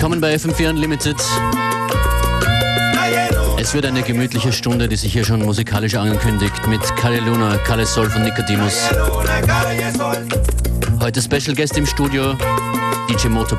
Willkommen bei FM4 Unlimited. Es wird eine gemütliche Stunde, die sich hier schon musikalisch ankündigt, mit Kalle Luna, Kalle Sol von Nicodemus. Heute Special Guest im Studio, DJ Moto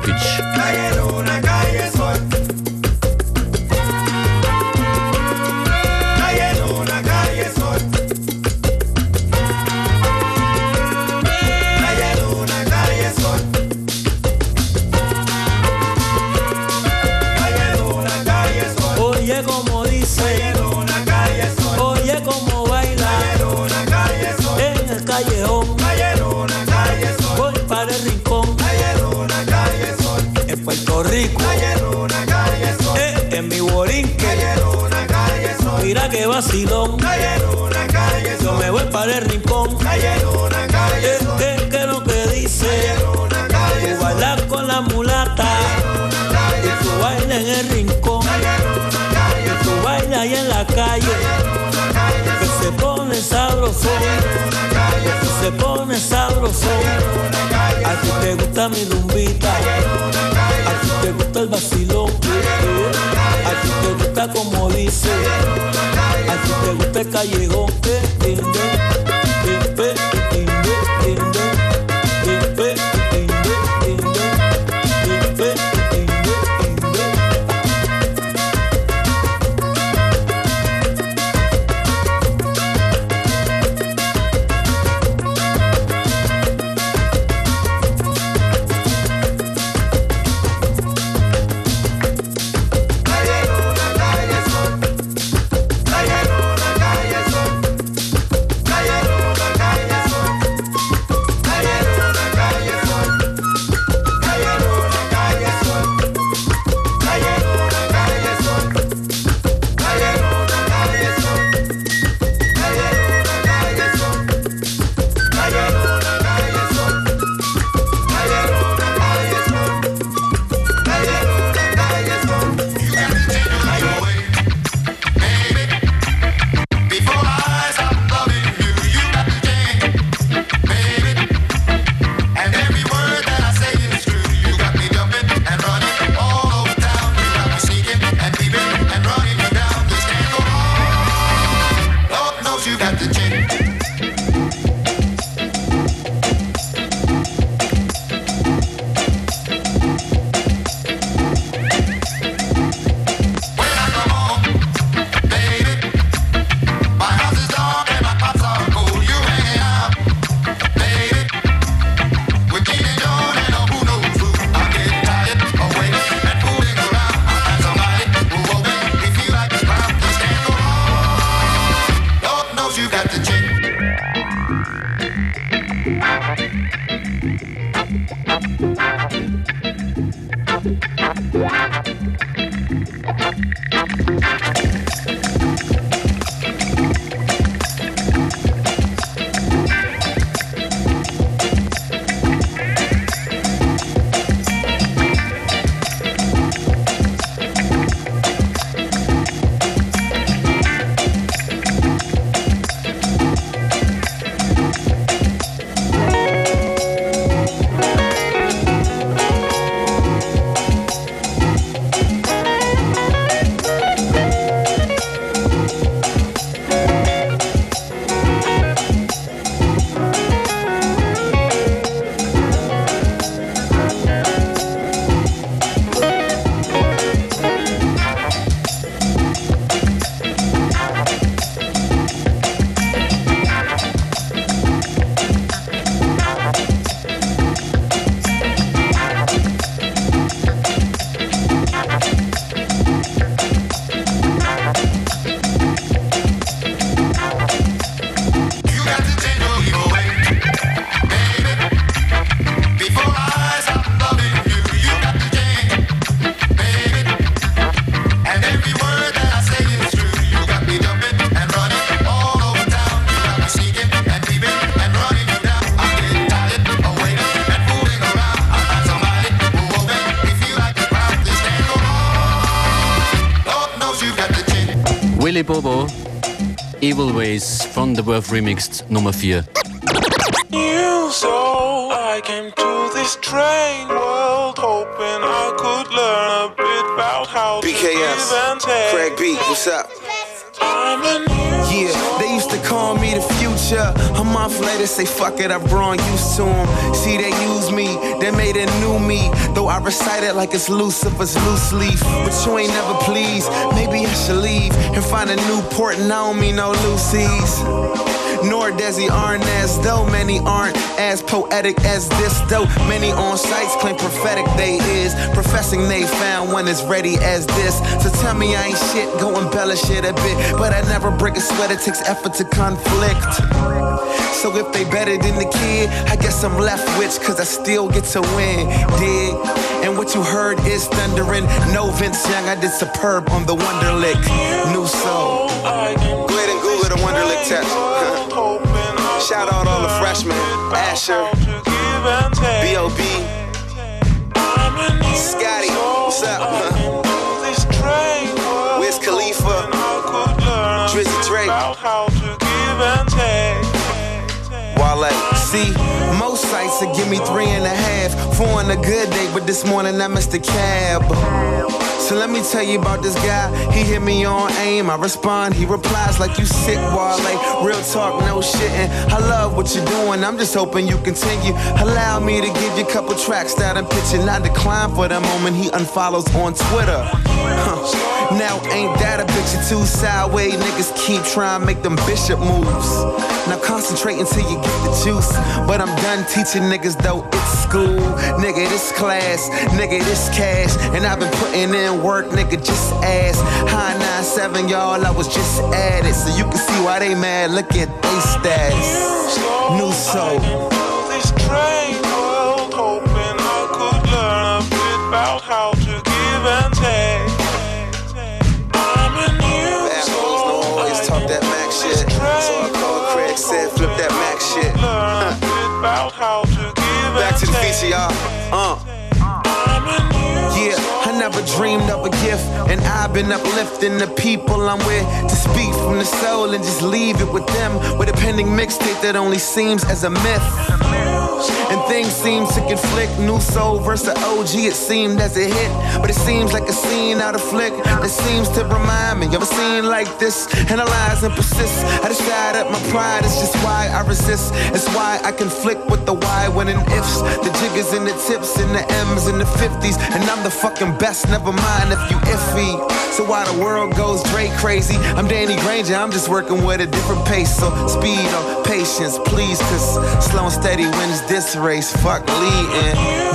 sabroso. Se pone sabroso. A ti te gusta mi rumbita. A ti te gusta el vacilón. A ti te gusta como dice te gusta el callejón, Ways von The Worth Remixed Nummer 4. You, so I came to this strange world, hoping I could learn a bit about how BKS, to give and take. Craig B, what's up? Yeah, they used to call me the future. A month later, say fuck it, I've grown used to them. See, they use me, they made a new me. Though I recite it like it's Lucifer's loose leaf. But you ain't never pleased. Maybe I should leave and find a new port and I don't mean no Lucy's nor Desi as though many aren't as poetic as this, though many on sites claim prophetic they is, professing they found one as ready as this. So tell me I ain't shit, go embellish it a bit, but I never break a sweat, it takes effort to conflict. So if they better than the kid, I guess I'm left with, cause I still get to win, dig? And what you heard is thundering. No Vince Young, I did superb on the Wonderlic. New soul. Go ahead and Google the Wonderlic test. Shout out all the freshmen. Asher, B.O.B. Scotty, what's up? See, most sites will give me three and a half. Four on a good day, but this morning I missed the cab. So let me tell you about this guy. He hit me on aim. I respond. He replies like you sick, Wale. Real talk, no shitting. I love what you're doing. I'm just hoping you continue. Allow me to give you a couple tracks that I'm pitching. I decline for the moment he unfollows on Twitter. Huh. Now ain't that a bitch or two sideways niggas keep trying to make them bishop moves. Now concentrate until you get the juice. But I'm done teaching niggas though it's school. Nigga, this class, nigga, this cash. And I've been putting in work, nigga, just ask. High 9-7, y'all, I was just at it. So you can see why they mad. Look at they status. New soul. This train world, hoping I could learn a bit about how to give and take. Back to the feature, y'all. Uh. Yeah, I never dreamed of a gift, and I've been uplifting the people I'm with to speak from the soul and just leave it with them with a pending mixtape that only seems as a myth. And things seem to conflict. New soul versus the OG, it seemed as a hit. But it seems like a scene out of flick. It seems to remind me of a scene like this. Analyze and persist. I decide that my pride is just why I resist. It's why I conflict with the why when and ifs. The jiggers and the tips and the M's and the 50s. And I'm the fucking best, never mind if you iffy. So while the world goes Drake crazy, I'm Danny Granger, I'm just working with a different pace. So speed or patience, please, cause slow and steady wins this race, fuck leading.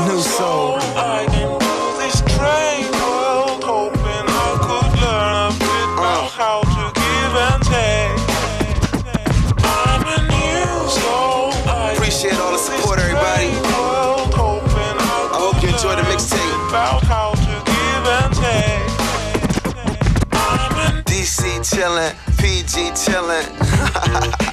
New soul. Appreciate all the support, everybody. I hope you the mixtape. DC chillin', PG chillin'.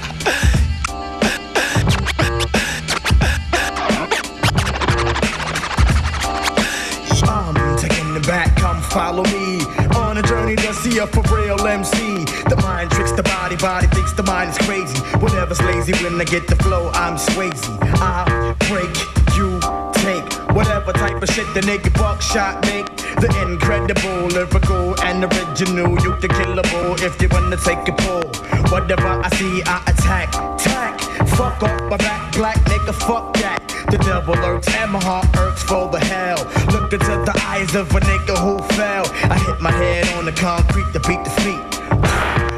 follow me on a journey to see a for real MC. The mind tricks the body, body thinks the mind is crazy. Whatever's lazy when I get the flow, I'm Swayze. I break, you take whatever type of shit the nigga buckshot make. The incredible, lyrical, and original. You the killable if you wanna take a pull. Whatever I see, I attack. Tack, fuck off my back, black nigga, fuck that. The devil lurks and my heart irks for the hell. Look into the eyes of a nigga who fell. I hit my head on the concrete to beat the feet.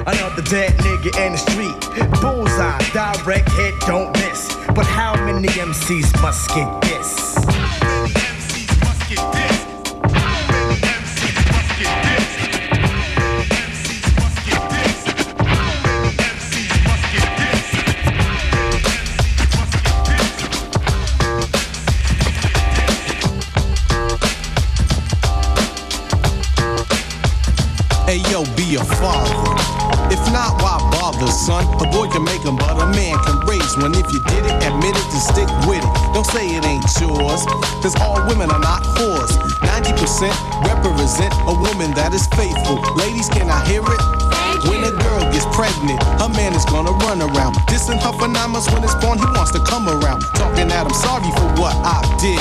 Another dead nigga in the street. Bullseye, direct hit, don't miss. But how many MCs must get this? Father. If not, why bother, son? A boy can make them, but a man can raise one. If you did it, admit it, and stick with it. Don't say it ain't yours, cause all women are not whores. 90% represent a woman that is faithful. Ladies, can I hear it? When a girl gets pregnant. Her man is gonna run around. Dissing her months when it's born, he wants to come around. Talking that I'm sorry for what I did.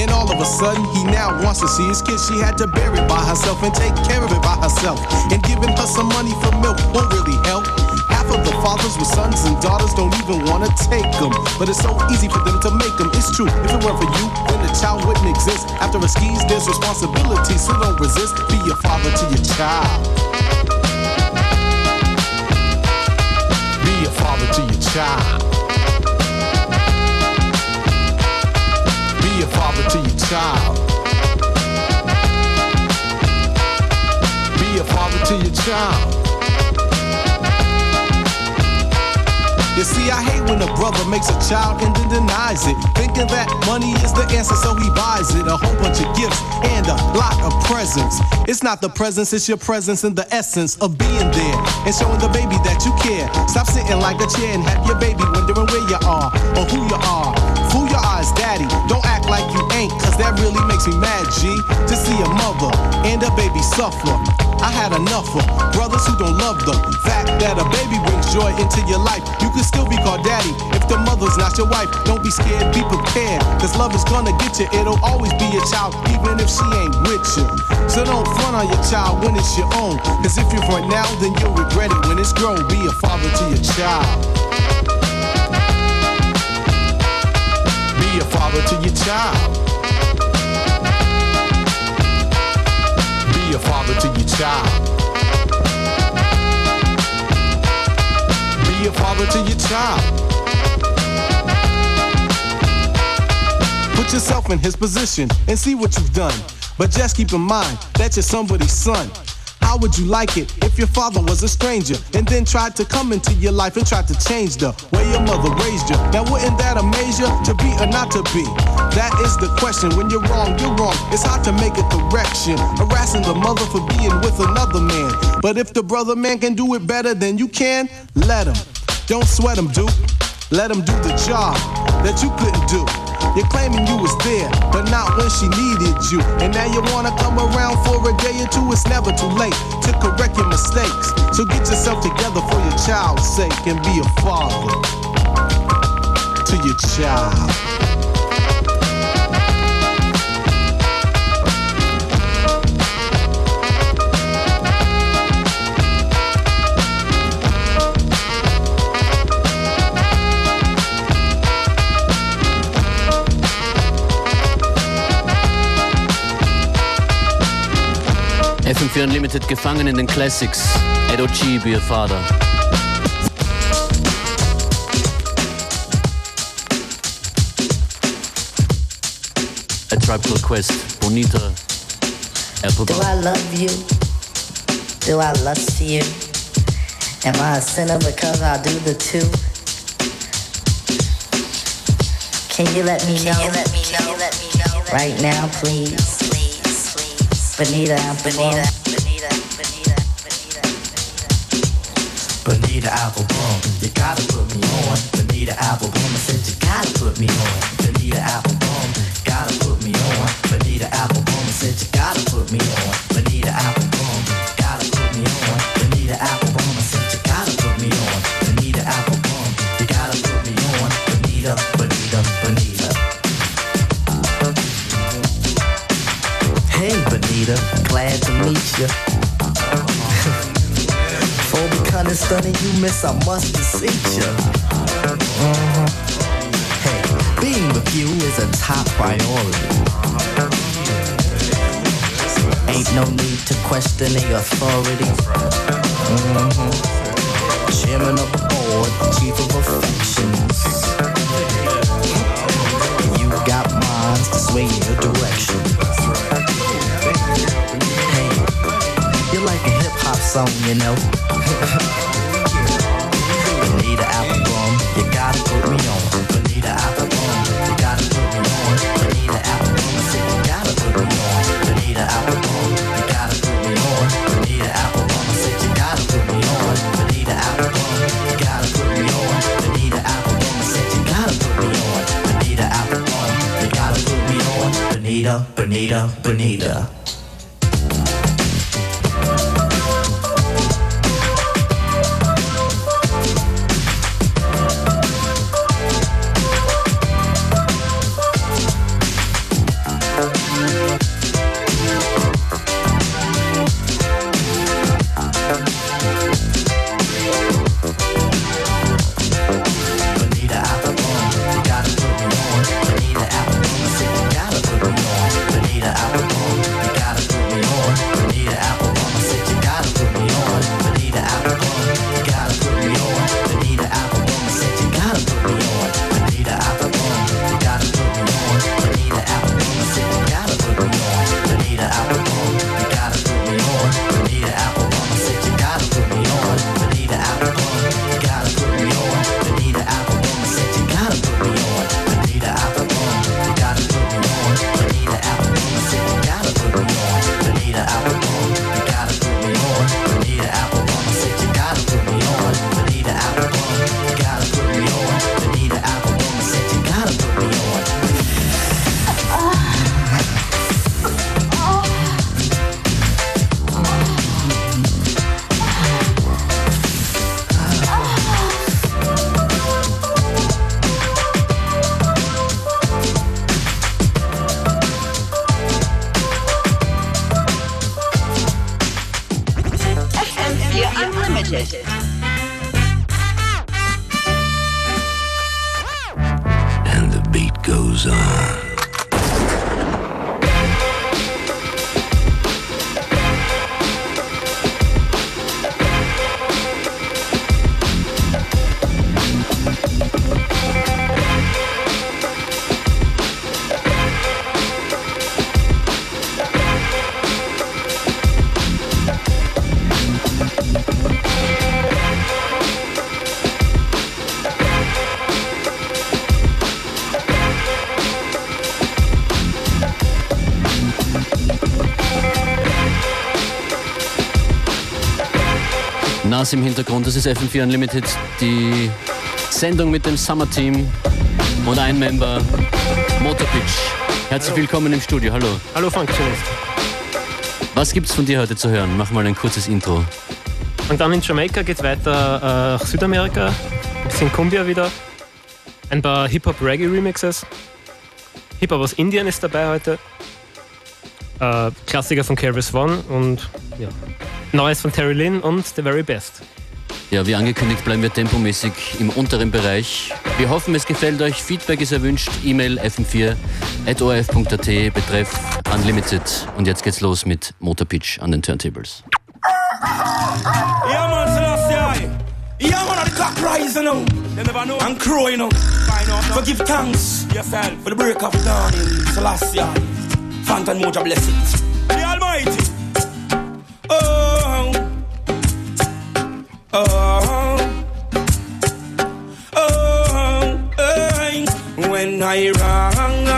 And all of a sudden, he now wants to see his kid. She had to it by herself and take care of it by herself. And giving her some money for milk won't really help. Half of the fathers with sons and daughters don't even wanna take them. But it's so easy for them to make them. It's true. If it weren't for you, then the child wouldn't exist. After a skis, there's responsibility, so don't resist. Be a father to your child. Child. Be a father to your child. Be a father to your child. You see, I hate when a brother makes a child and then denies it. Thinking that money is the answer, so he buys it. A whole bunch of gifts and a lot of presents. It's not the presence, it's your presence and the essence of being there and showing the baby that you care. Stop sitting like a chair and have your baby wondering where you are or who you are. Fool your eyes, daddy. Don't act like you ain't, cause that really makes me mad, G. To see a mother and a baby suffer. I had enough of brothers who don't love the fact that a baby brings joy into your life. You can still be called daddy if the mother's not your wife. Don't be scared, be prepared. Cause love is gonna get you. It'll always be your child, even if she ain't with you. So don't front on your child when it's your own. Cause if you front now, then you'll regret it when it's grown. Be a father to your child. Be a father to your child. Be a father to your child. Be a father to your child. Put yourself in his position and see what you've done. But just keep in mind that you're somebody's son. How would you like it if your father was a stranger and then tried to come into your life and tried to change the way your mother raised you? Now, wouldn't that amaze you to be or not to be? That is the question. When you're wrong, you're wrong. It's hard to make a correction. Harassing the mother for being with another man. But if the brother man can do it better than you can, let him. Don't sweat him, Duke. Let him do the job that you couldn't do. You're claiming you was there, but not when she needed you. And now you wanna come around for a day or two. It's never too late to correct your mistakes. So get yourself together for your child's sake and be a father to your child. FM4 Unlimited gefangen in den Classics. Edo G, be a father. A Tribe Called Quest, Bonita, Apple Do I love you? Do I lust you? Am I a sinner because I do the two? Can you let me know? let me know? Right now, please. Bonita, Bonita. Bonita Applebum, you gotta put me on. Bonita Applebum, I said you gotta put me on. Bonita Applebum, gotta put me on. Bonita Applebum, I said you gotta put me on. To meet you. For becoming stunning, you miss, I must beseech you. Mhm. Hey, being with you is a top priority. Ain't no need to question the authority. Mhm. Chairman of the board, chief of affections. You got minds to sway your direction. Song, you know. Bonita Applebum, you gotta put me on. Bonita Applebum, you gotta put me on. Bonita Applebum, I said you gotta put me on. Bonita Applebum, you gotta put me on. Bonita Applebum, I said you gotta put me on. Bonita Applebum, you gotta put me on. Bonita Applebum, I said you gotta put me on. Bonita Applebum, you gotta put me on. Bonita, Bonita, Bonita. Nas im Hintergrund, das ist FM4 Unlimited, die Sendung mit dem Summer Team und ein Member, Motorpitch. Herzlich willkommen im Studio, hallo. Hallo Functionist. Was gibt's von dir heute zu hören? Mach mal ein kurzes Intro. Und dann in Jamaika geht weiter äh, Südamerika, ein bisschen Cumbia wieder, ein paar Hip-Hop-Reggae-Remixes. Hip-Hop aus Indien ist dabei heute. Äh, Klassiker von Kervis One und ja. Neues von Terry Lynn und The Very Best. Ja, wie angekündigt bleiben wir tempomäßig im unteren Bereich. Wir hoffen, es gefällt euch. Feedback ist erwünscht. E-Mail fm4.orf.at betreff Unlimited. Und jetzt geht's los mit Motorpitch an den Turntables. Yeah, man, Selassie. Yeah, man, the cock rise, you know. You never know. And crow, you know. So give thanks yourself for the break of dawn in Selassie. Phantom Moja blessings. Oh, oh, hey. When I rise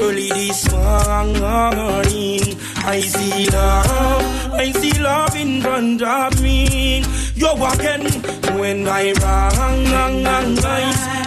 early this morning, I see love, I see love in front of me. You're walking when I rise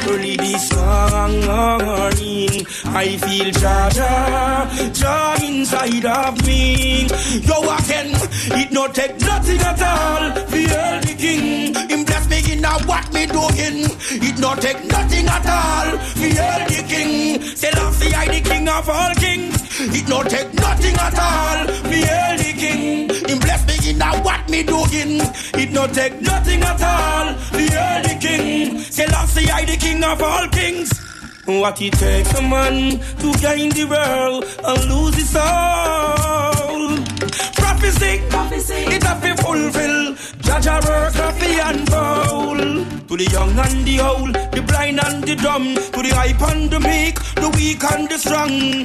early this morning. I feel joy, joy inside of me. You're walking, it no take nothing at all. The king, him me in a what me doing. It no take nothing at all. Feel the king, Selassie I the king of all kings. It no take nothing at all. Feel the king, him bless me in a what me doing. It no take nothing at all. Feel the king, Selassie I the king of all kings. What it takes a man to gain the world and lose his soul. Prophecy, it have to fulfill. Judge a work of the unfold. To the young and the old, the blind and the dumb, to the hype and the meek, the weak and the strong.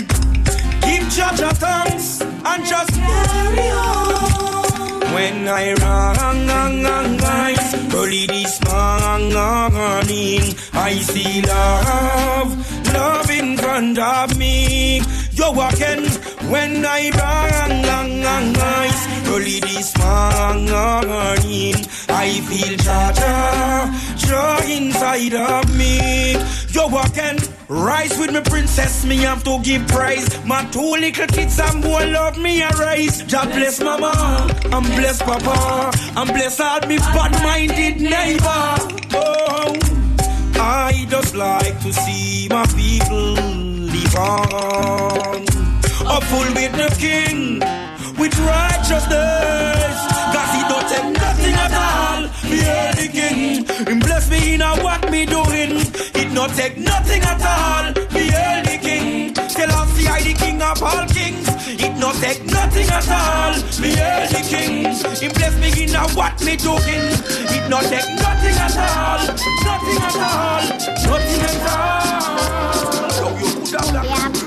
Give Judge a thanks and just carry on. When I rise early this morning, I see love, love in front of me. You're walking when I rise early this morning. I feel joy, joy inside of me. You're walking. Rise with me, princess, me have to give praise. My two little kids and boy love me a rise. God bless mama, and bless papa, and bless all me bad-minded neighbor. Oh, I just like to see my people live on. Up full with the king, with righteousness. Cause he don't take nothing at all. Fear the king, and bless me in a what me doing. It not take nothing at all. Fear the king, Selassie I the king of all kings. It not take nothing at all. Fear the king, he bless me in a what me doing. It not take nothing at all. Nothing at all. Nothing at all. So you could have that.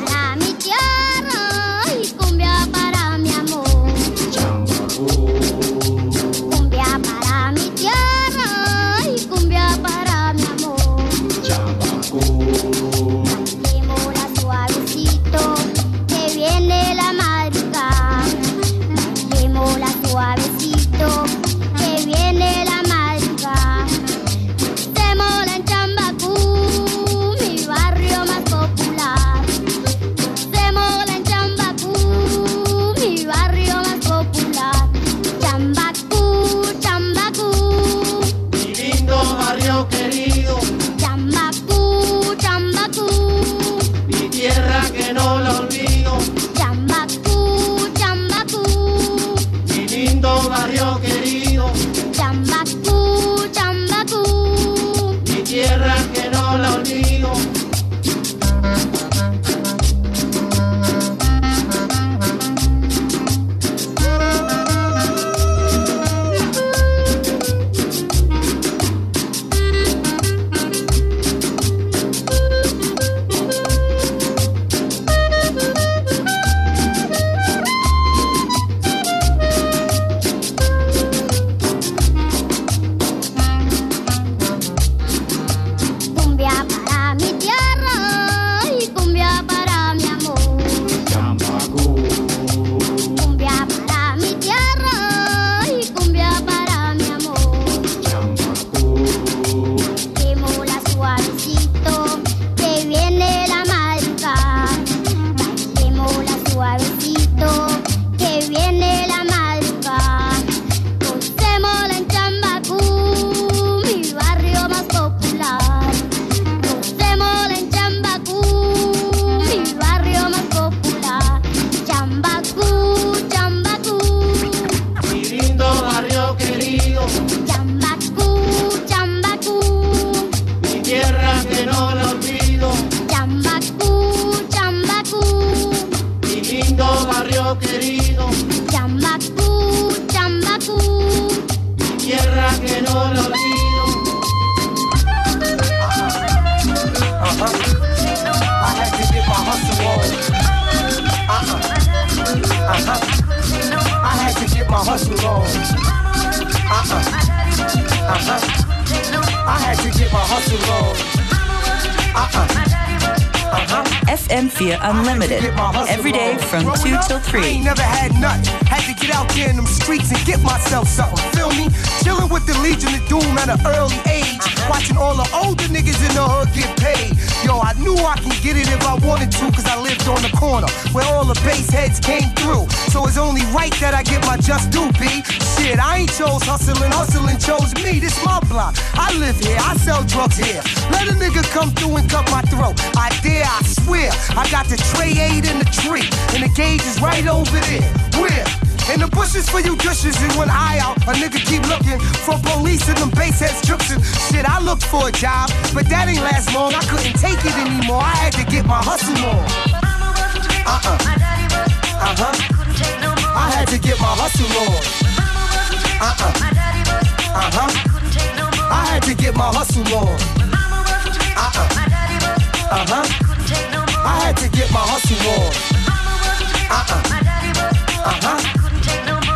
I ain't never had nothing. Had to get out there in them streets and get myself something. Feel me? Chilling with the Legion of Doom at an early age. Watching all the older niggas in the hood get paid. Yo, I knew I could get it if I wanted to, cause I lived on the corner where all the base heads came through. So it's only right that I get my just due, B. Shit, I ain't chose hustling, hustling chose me. This my block. I live here, I sell drugs here. Let a nigga come through and cut my throat. I dare, I swear. I got the tray aid in the tree, and the gauge is right over there. Where? In the bushes for you dishes and one eye out. A nigga keep looking for police and them base heads tripping. Shit, I looked for a job, but that ain't last long. I couldn't take it anymore. I had to get my hustle on. Uh-uh. Uh-huh. I had to get my hustle on. Uh-uh. Uh-huh. I had to get my hustle on. Uh-uh. Uh-huh. I had to get my hustle on. Uh-uh. Uh-huh.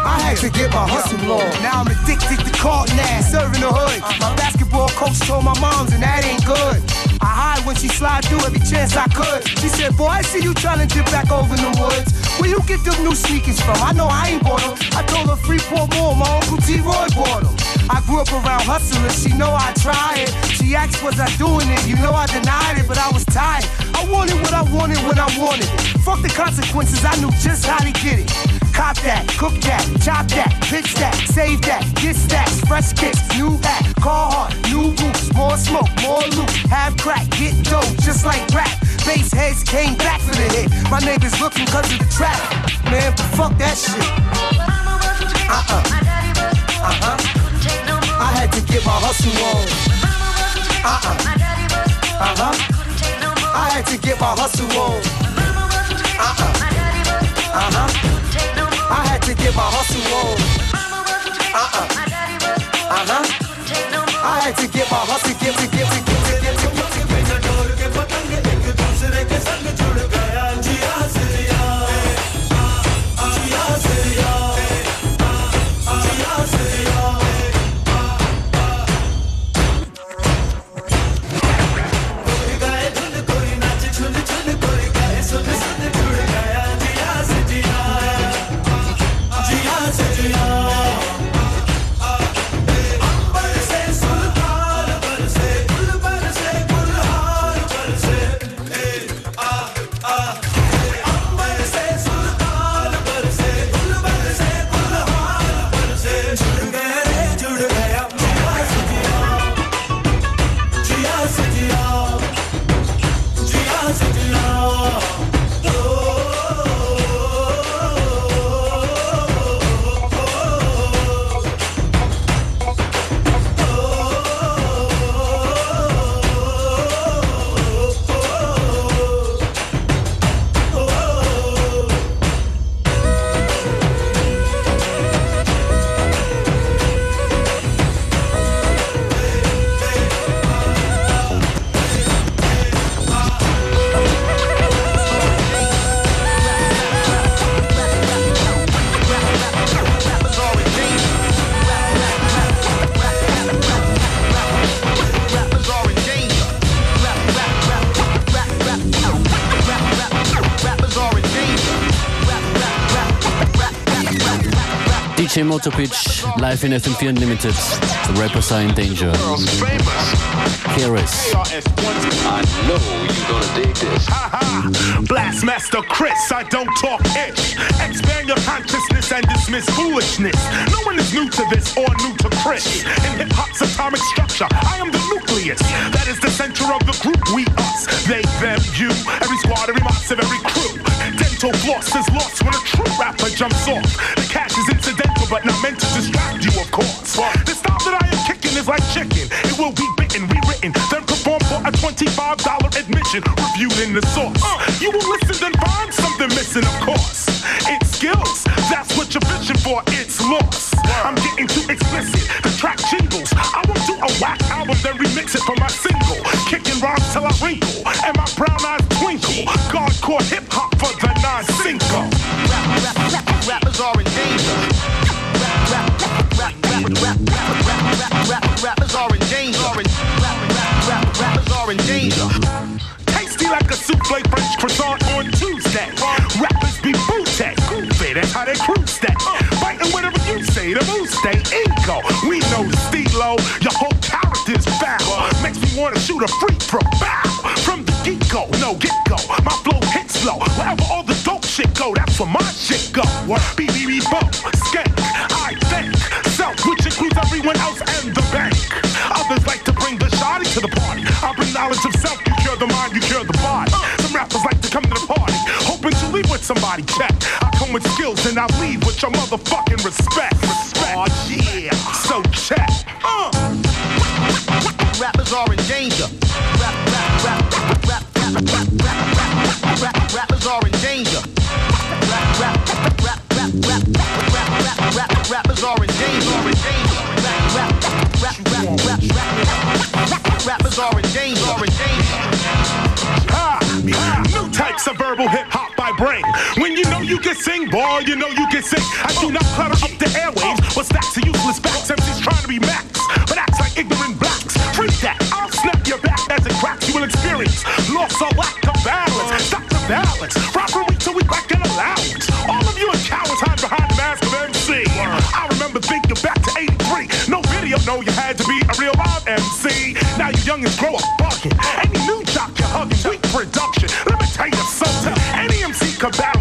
I had to get my hustle on. Now I'm addicted to carton ass, serving the hood. My basketball coach told my moms, and that ain't good. I hide when she slide through every chance I could. She said, Boy, I see you trying to dip back over in the woods. Where you get them new sneakers from? I know I ain't bought them. I told her Freeport Mall, my Uncle T. Roy bought them. I grew up around hustlers, she know I tried it. She asked, was I doing it? You know I denied it, but I was tired. I wanted what I wanted when I wanted it. Fuck the consequences, I knew just how to get it. Cop that, cook that, chop that, pitch that, save that, get stacks, fresh kicks, new act, car hard, new boots, more smoke, more loot, have crack, get dope, just like rap. Base heads came back for the hit. My neighbors looking cause of the traffic. Man, fuck that shit. Uh-uh. Uh-huh. I had to get my hustle on. Uh-uh. Uh-huh. I had to get my hustle on. Uh-uh. Uh-huh. I had to get my hustle on. Uh-uh. Uh-huh. I had to get my hustle, get to get to get to get to get to DJ Motopitch, live in FM4 Unlimited. The rappers are in danger. KRS. I know you're gonna dig this. Blastmaster KRS, I don't talk ish. Expand your consciousness and dismiss foolishness. No one is new to this or new to KRS. In hip hop's atomic structure, I am the nucleus. That is the center of the group. We, us, they, them, you. Every squad, every of every crew. Dental floss is lost when a true rapper jumps off. The cash is incidental, but not meant to distract you, of course. The style that I am kicking is like chicken. It will be bitten, rewritten, then performed for a $25 admission, reviewed in the source. Uh, you will listen, then find something missing, of course. Wanna free throw. Bow! From the get go, no get go. My flow hits slow. Wherever all the dope shit go, that's where my shit go. What? BBB bo, skank, I think. Self, which includes everyone else and the bank. Others like to bring the shoddy to the party. I bring knowledge of self, you cure the mind, you cure the body. Some rappers like to come to the party, hoping to leave with somebody check. I come with skills and I leave with your motherfucking. Respect. Verbal hip hop by brain. When you know you can sing, boy, you know you can sing. I do not clutter up the airwaves, but stacks of useless facts. MCs trying to be max, but acts like ignorant blacks. Freak that, I'll snap your back as it cracks. You will experience loss or lack of balance. Stop the balance. Robbery till we back an allowance. All of you are cowards hide behind the mask of MC. I remember thinking back to 83. No video, no, you had to be a real live MC. Now you youngins grow up come back.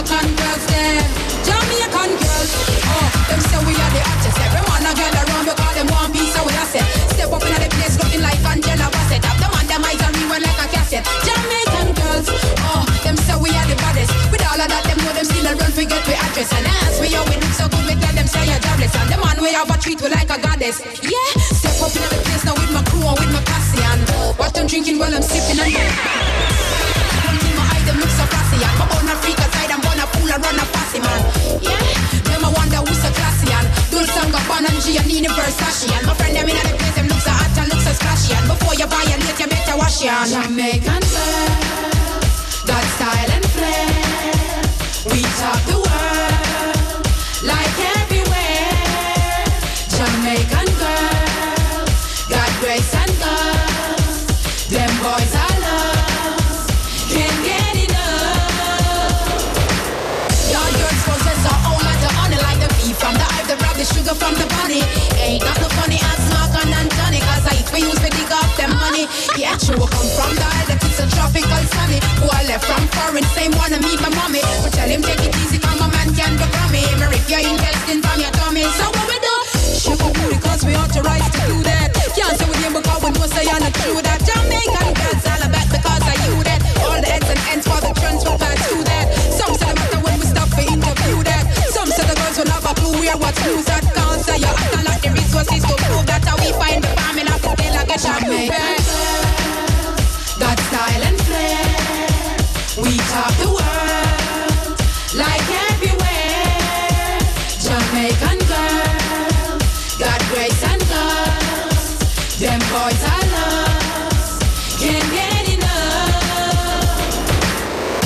Jamaican girls them. Jamaican girls, oh them say we are the hottest. Every man a girl around because them one piece what I say. Step up in the place looking like Angela Bassett. Have the man them eyes on me when like a cassette. Jamaican girls, oh them say we are the baddest. With all of that, them know them still a run forget we address. And ask me how we look so good, we tell them say you're jobless. And the man we have a treat we like a goddess. Yeah, step up in the place now with my crew and with my Cassian. What I'm drinking while I'm sipping and and fussy man. Yeah, them I wonder who's so classy and Dul Sanga, Ban and Giannini Versace. And my friend them in the place, them look so hot and look so splashy. And before you buy a late, you better wash your hand. Jamaican girls, got style and flair. We top the the sugar from the bunny. Ain't got no funny ass Mark and Johnny, cause I eat we use to dig up them money. Yeah, true, come from the island, it's a tropical sunny. Who I left from foreign, same one to meet my mommy. But tell him take it easy, come my man can be me. Me if you're intestine from your tummy. So what we do? Sugar booty, cause we authorized to do that. Can't say with him because we know say you're not true that. Jamaican will have a clue where what's news that. Can't you're acting like the resources to prove that. How we find the family of the day like a Jamaican got style and flair. We top the world like everywhere. Jamaican girls got grace and guts. Them boys are lost, can't get enough.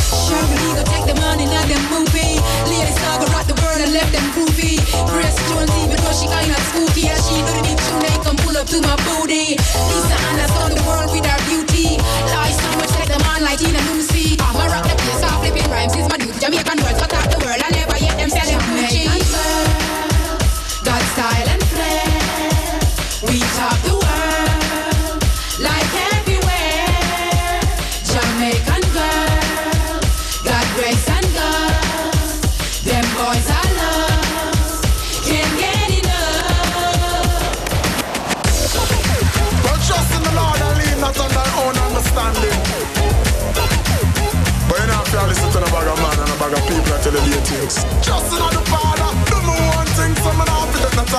Sure, we go take the money, not them movie. Ladies now go rock the world and left them Breast jonesy, but no, she kinda spooky. As she gonna be too late, come pull up to my booty. Lisa, and I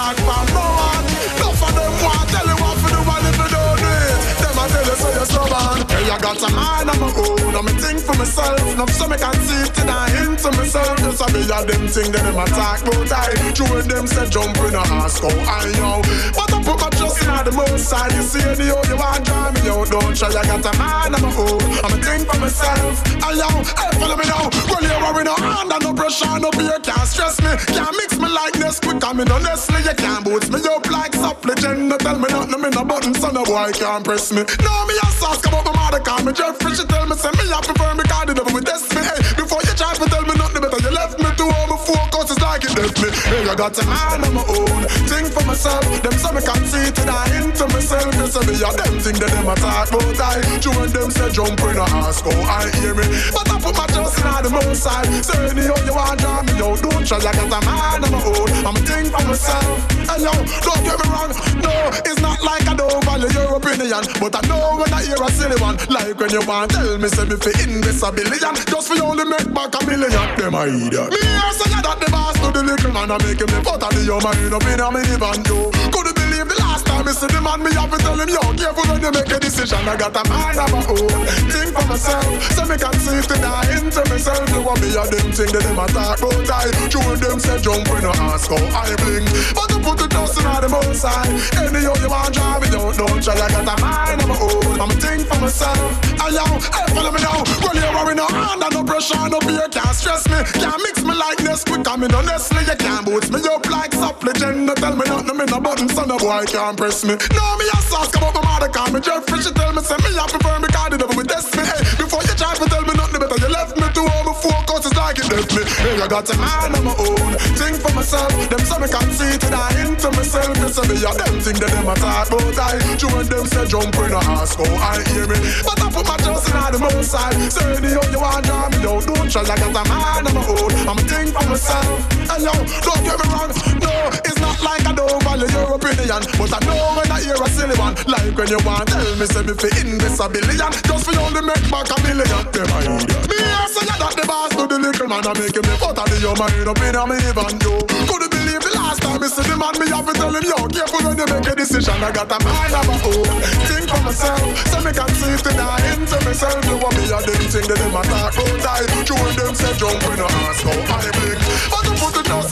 talk from no one. Enough of them want tell you what for the and if you don't do them a tell you so you're stubborn. Hey, I got a mind of my own. I'm a think for myself. Enough so me can see it and I into myself. Just a be a them thing that them attack about I. True when them say jump in a ask how I know. But I put my trust in the most side. You see any how you want drive me out. Don't try, I got a man of my own. I'm a think for myself. I yo, hey, follow me now. Well, you worry no under no pressure, no beer can't stress me. Can't mix me like this quick. I'm in honestly, you can't boost me up like supplicant. No tell me nothing, me no button, so no boy can't press me. No, me a sauce, come up my mother, call me Jeffrey. She tell me, say me, I prefer me, call the devil with test me. Hey, before you try to tell me nothing better, you left me like it left me. Hey, I got a man on my own, think for myself. Them say me can see it, and I into myself. They say me a them thing that them attack, but I. You and them say jump in a ask, oh, I hear me. But I put my trust in the most side. Say anyhow you want draw me out, don't try, I got a man on my own. I'm a think for myself. And yo, don't get me wrong, no, it's not like I don't value your opinion, but I know when I hear a silly one, like when you want tell me say me fi invest a billion, just for only make back a million. Them a idiot. Me hear say that the boss to the little man a make him the butter the your mind up in a minivan, yo. Could you believe the me see the man, me have to tell him, yo, careful when you make a decision. I got a mind of my own, think for myself, so me can see to die into myself. You want me a them thing that them a talk about I. True them say jump when you ask how I bling, but to put the trust in the most side. Anyhow you want drive me out, don't try. I got a mind of my own, I'm think for myself. I yo, hey, follow me now. Well, you worry no under no pressure, no beer can't stress me. Can't mix me like this quick, I mean honestly, you can't boost me up like supplicant. No tell me nothing, me no button, so no boy can't press me. No, me a sauce, come up my mother, call me Jeffrey. She tell me, say me, I prefer me, call the devil with test me. Hey, before you try to tell me nothing better, you left me to all my focus is like it left me. Hey, I got a man of my own, think for myself. Them say me can see to die into myself. They say me a them thing that them a talk about I. You when them say jump in a ask how I hear me. But I put my trust in all the most side. Say anyhow you want draw me out, don't try. Like I got a man of my own. I'm a think for myself. And yo, don't get me wrong. No, it's like I don't value your opinion, but I know when I hear a silly one, like when you want tell me say me fi invest a billion, just for you only make back a million. Them idiot. Me a say that the boss to the little man, I make him the butter the your mind up in a minivan, yo. Could you believe the last time me see the man, me have to tell him, yo, careful when you make a decision. I got a mind of my own, think for myself, so me can see to die into myself. You want me a thing that them a talk about. True when them say jump when you ask how I blink, but to put the in the most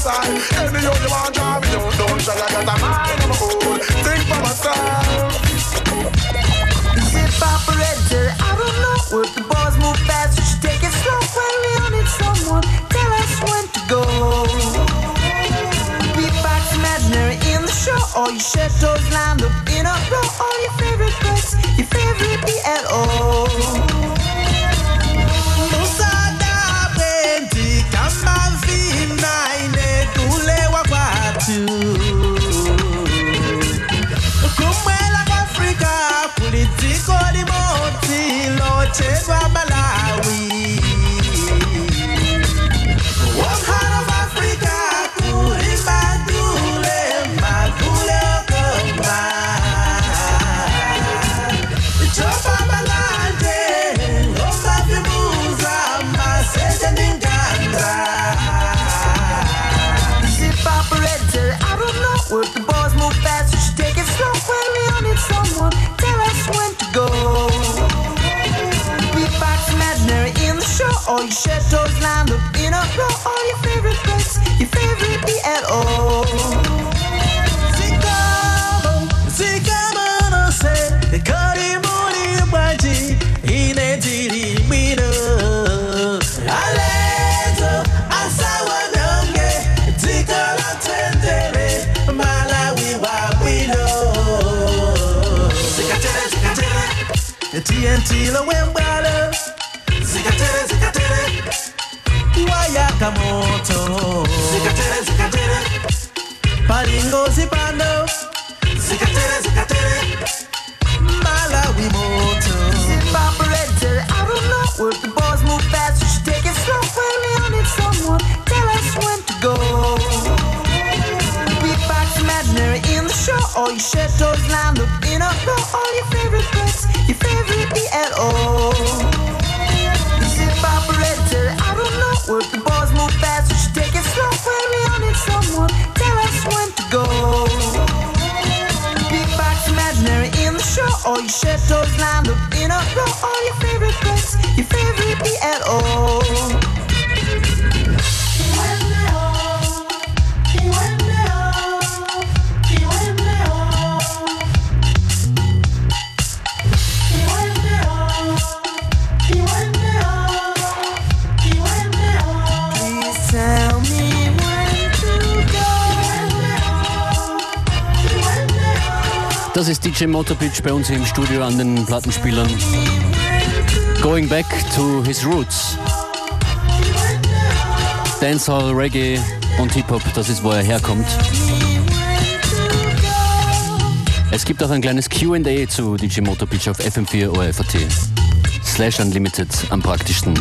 side. Anyhow you want drive me out, don't try. I got a mind of my own, think for myself. Zip operator, I lochedwa malawi zikatere, TNT lo wembalo. Zikatere, zikatere, wayaka moto. Zikatere, zikatere, palingo zipando. Zikatere, zikatere, Malawi moto. Zip shadows line the Das ist DJ Motorpitch bei uns im Studio an den Plattenspielern. Going back to his roots. Dancehall, Reggae und Hip-Hop, das ist, wo er herkommt. Es gibt auch ein kleines QA zu DJ Motorpitch auf FM4 ORFAT. Slash Unlimited am praktischsten.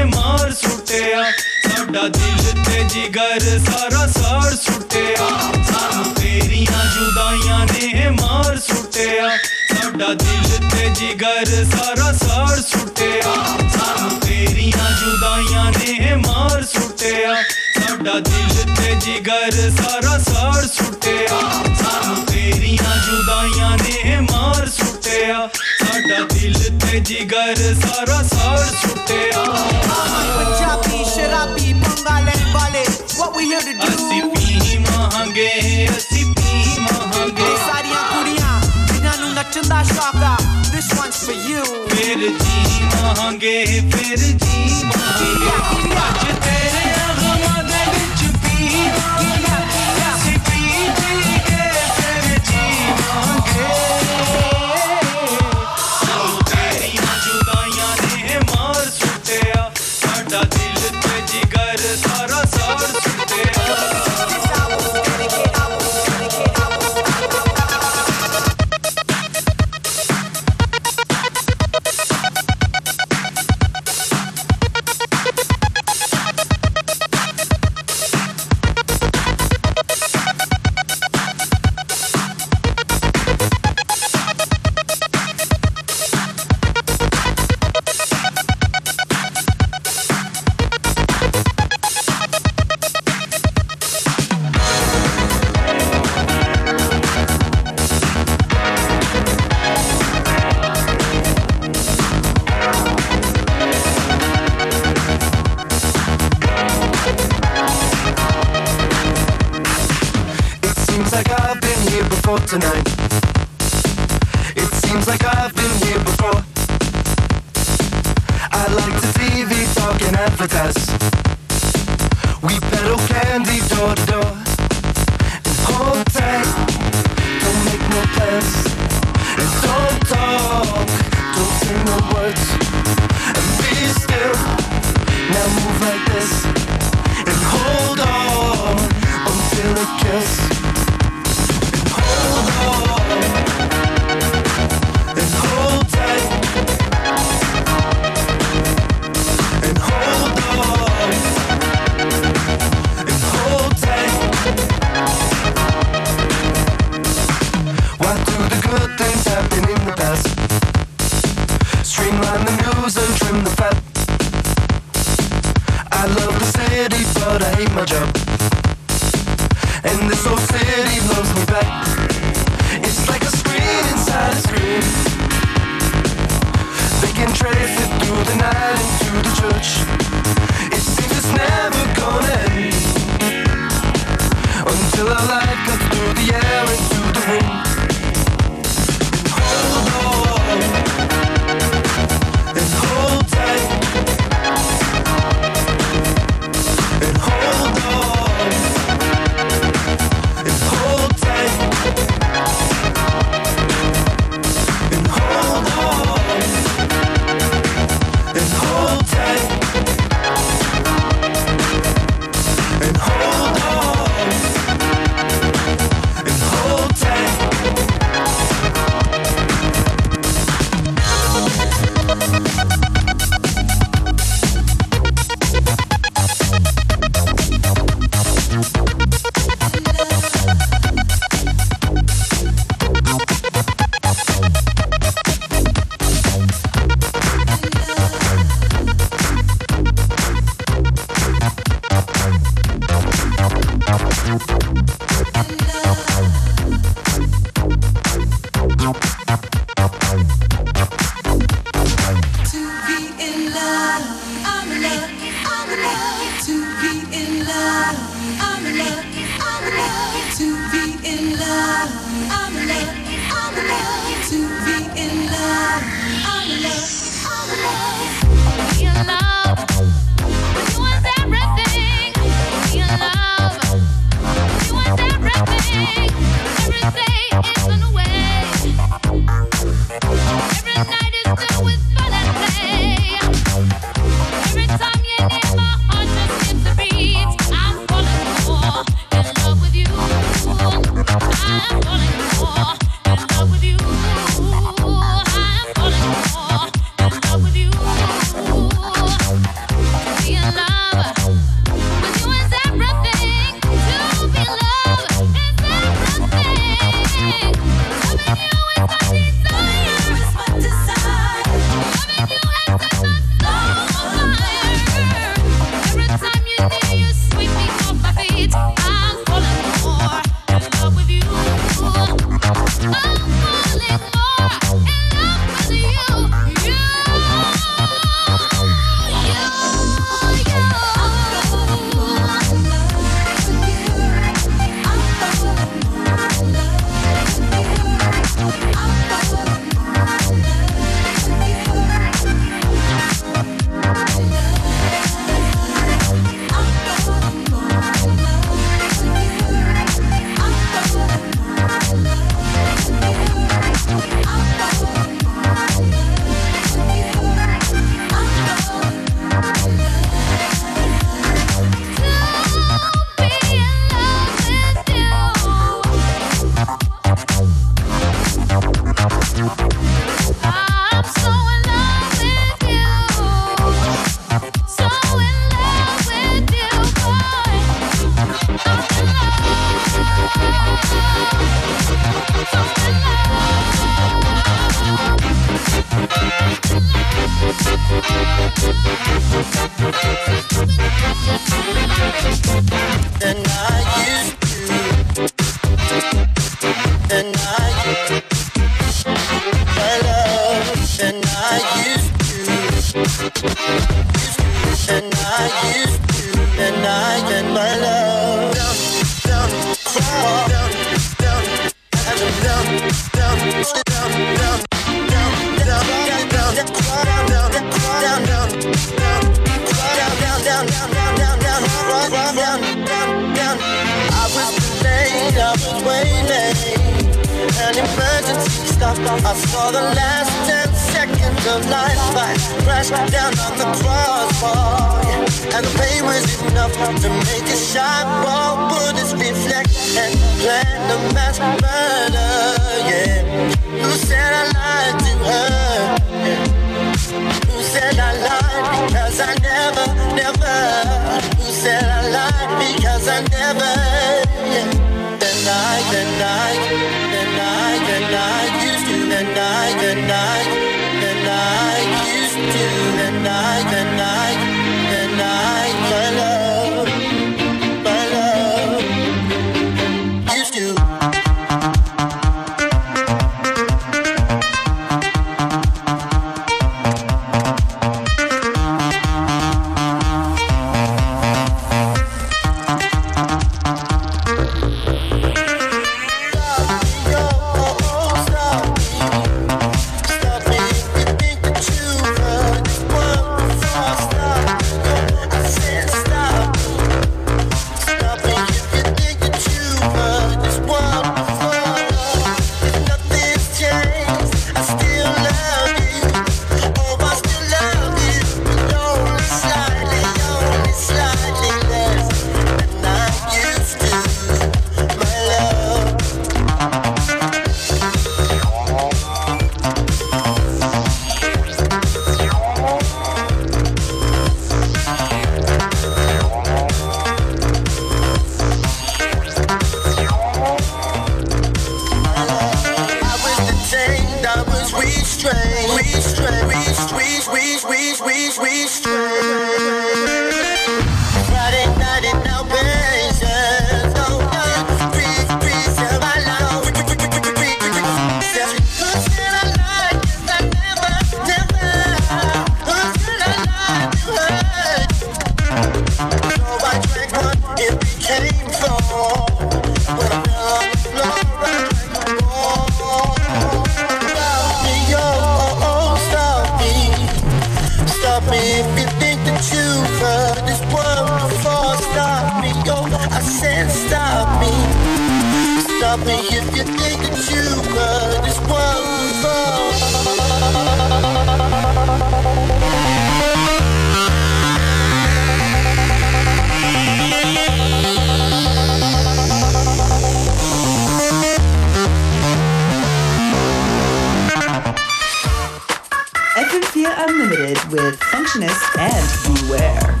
It with Functionist and Beware.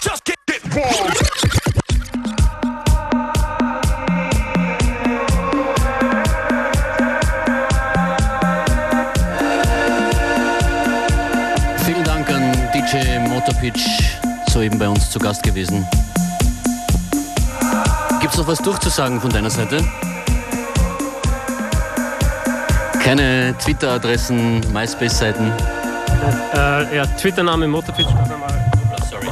Just get an DJ Motorpitch soeben bei uns zu Gast gewesen. Gibt's noch was durchzusagen von deiner Seite? Keine Twitter-Adressen, MySpace-Seiten. Äh, ja, Twitter-Name Motorfitch. Sorry.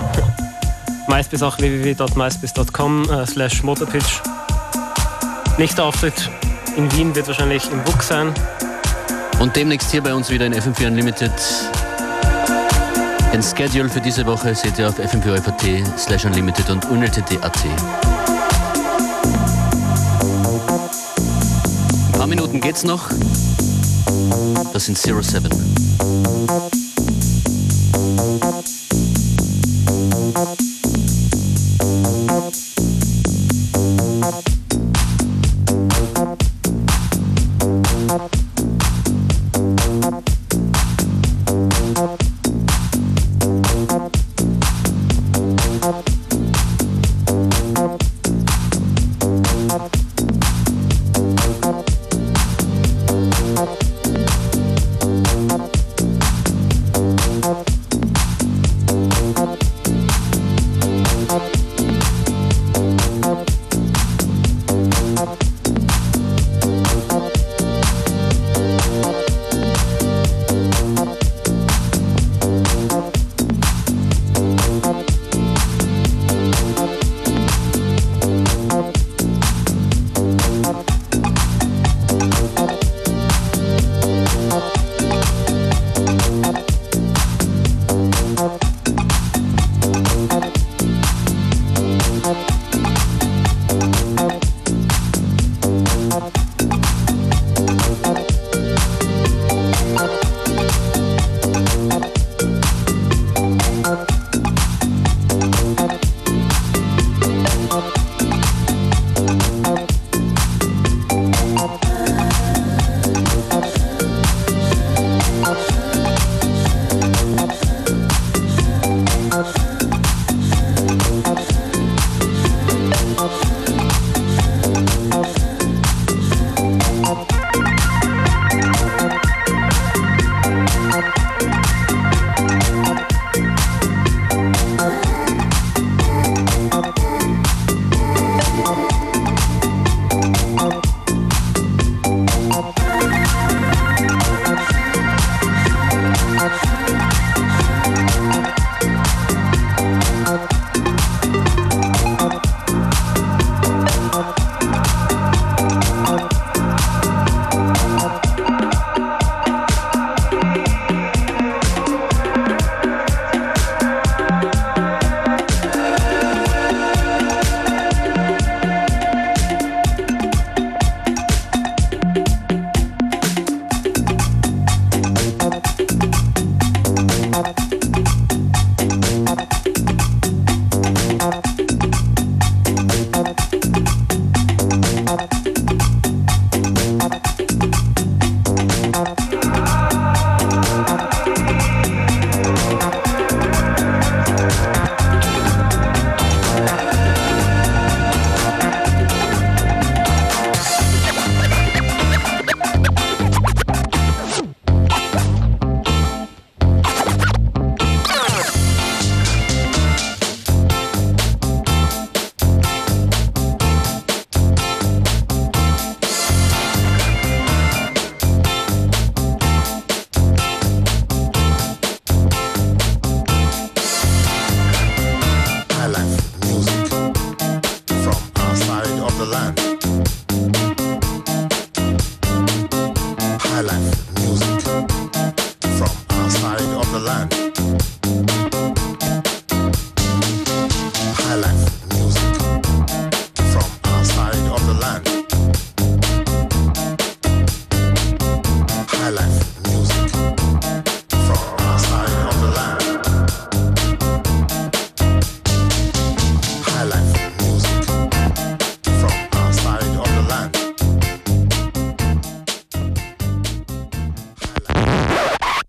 MySpace auch www.myspace.com äh, slash Motorpitch. Nächster Auftritt in Wien wird wahrscheinlich im Book sein. Und demnächst hier bei uns wieder in FM4 Unlimited. Den Schedule für diese Woche seht ihr auf fm4.at slash unlimited und unltd.at. Ein paar Minuten geht's noch. Das sind Zero Seven. Thank